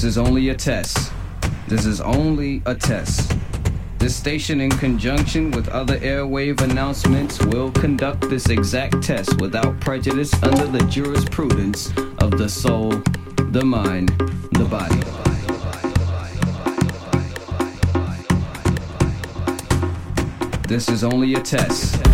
This is only a test. This is only a test. This station, in conjunction with other airwave announcements, will conduct this exact test without prejudice under the jurisprudence of the soul, the mind, the body. This is only a test.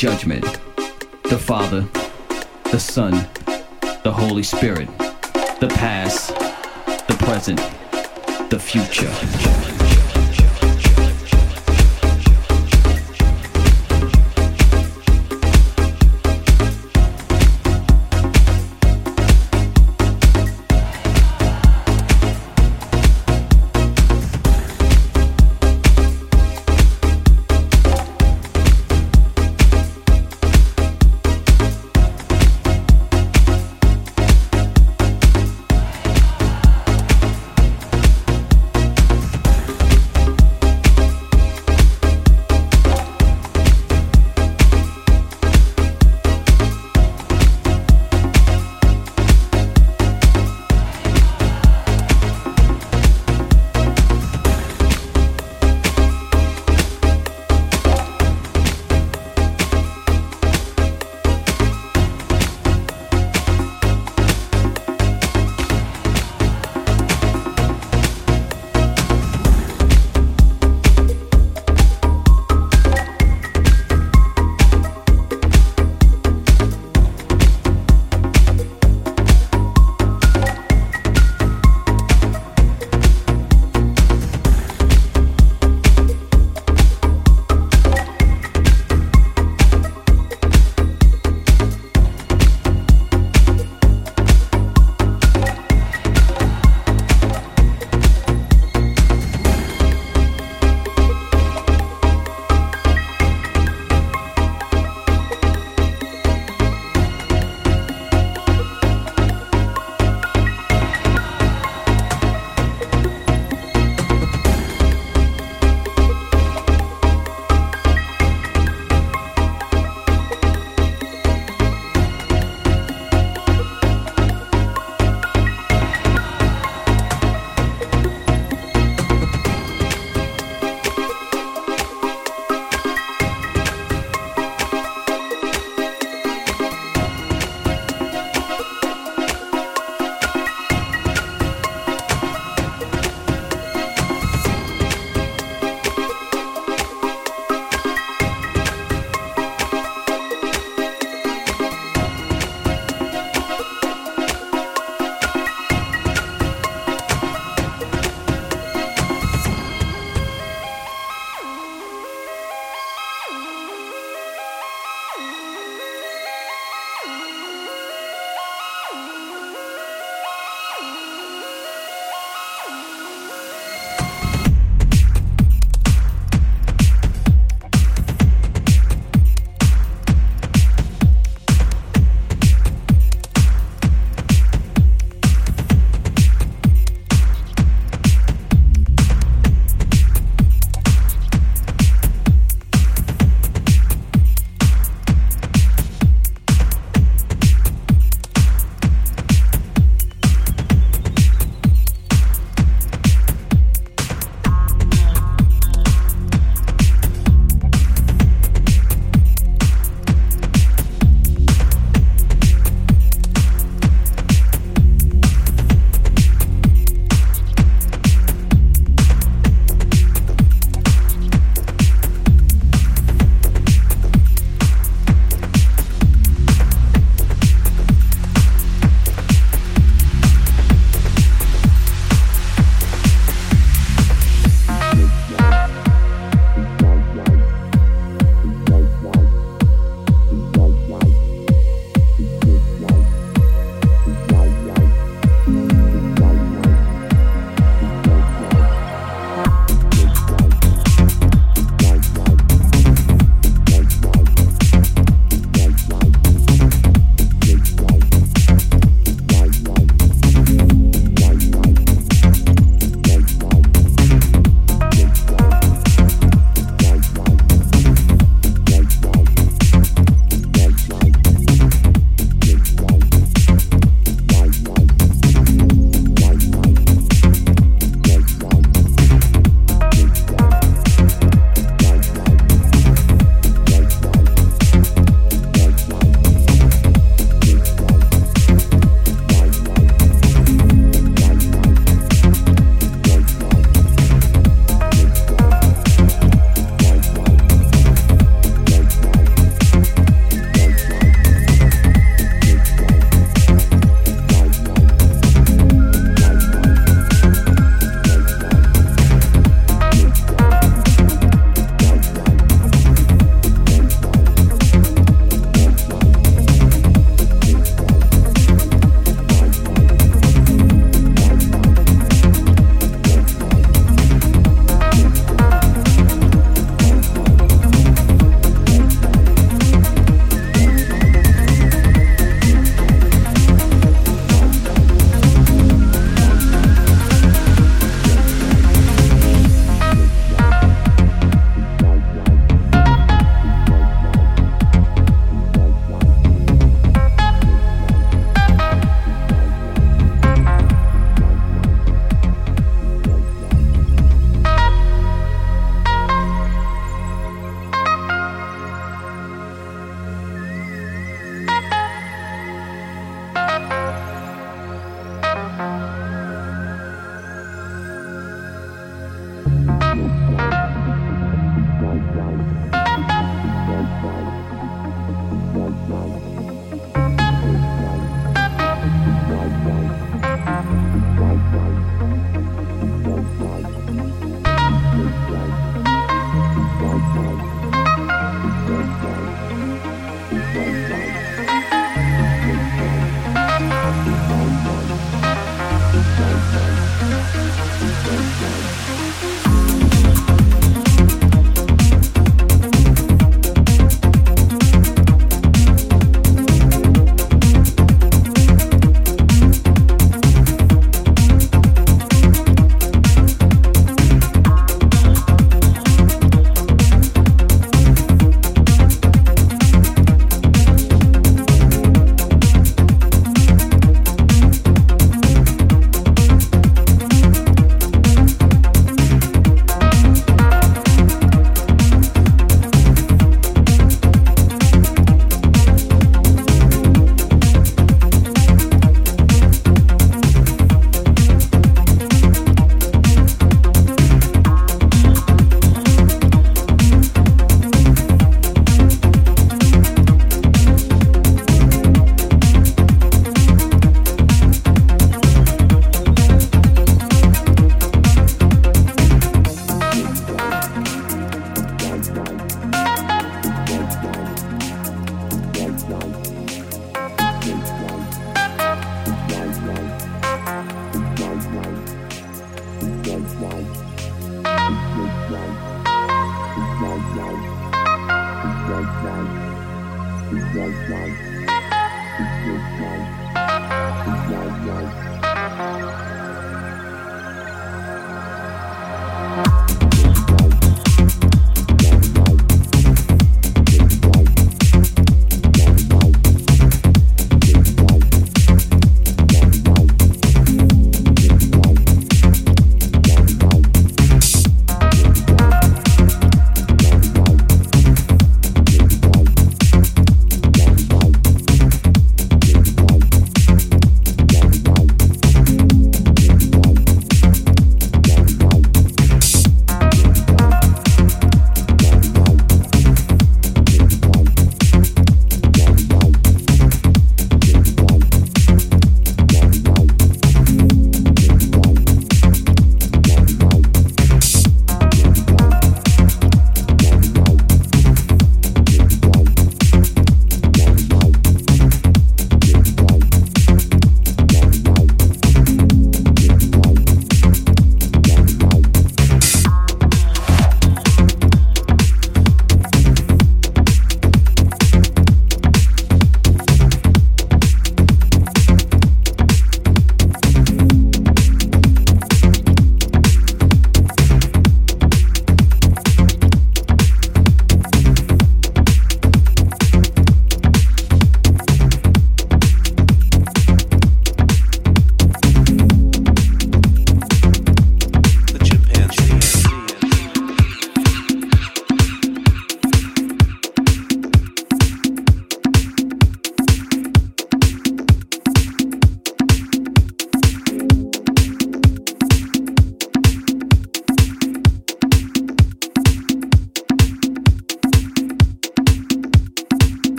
Judgment, the Father, the Son, the Holy Spirit, the past, the present, the future.